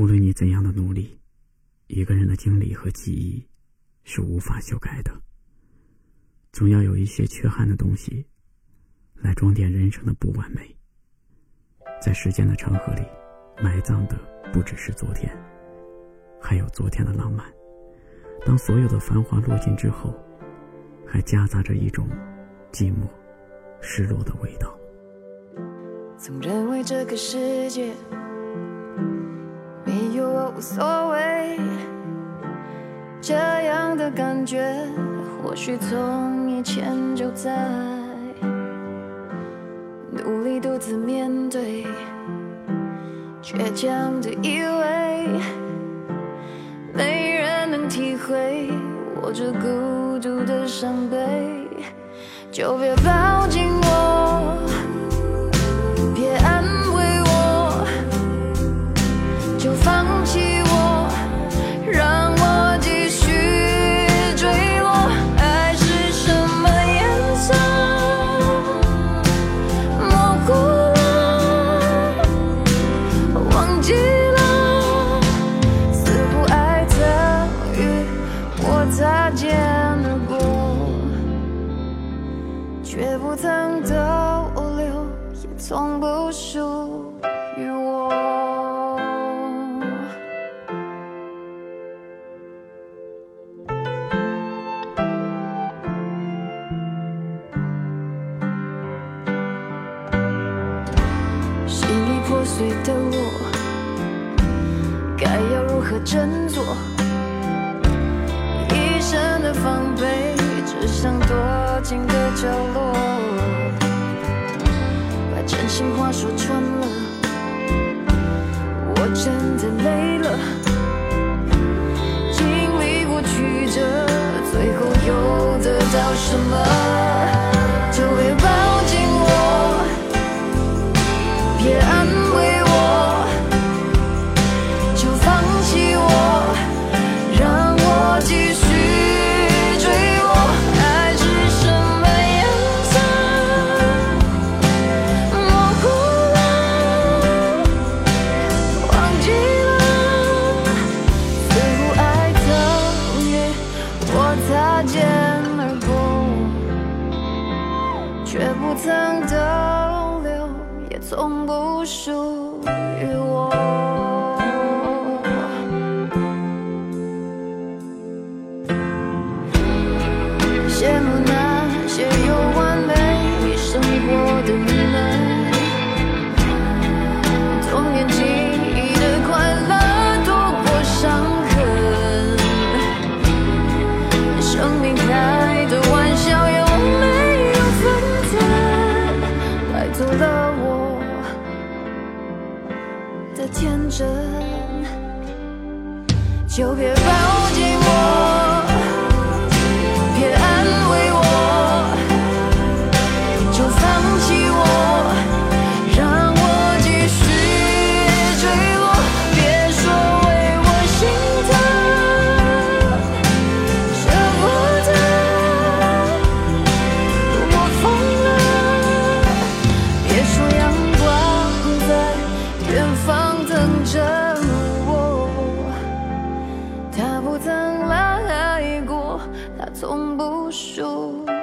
无论你怎样的努力，一个人的经历和记忆是无法修改的。总要有一些缺憾的东西，来装点人生的不完美。在时间的长河里，埋葬的不只是昨天，还有昨天的浪漫。当所有的繁华落尽之后，还夹杂着一种寂寞、失落的味道。总认为这个世界无所谓，这样的感觉或许从以前就在。努力独自面对，倔强的以为没人能体会我这孤独的伤悲，就别抱紧我，却不曾逗留，也从不属于我。心已破碎的我，该要如何振作？一身的防备，静的角落，把真心话说穿了，我真的累了。经历过曲折，最后又得到什么？不曾逗留，也从不属于我。天真，就别抱中不输。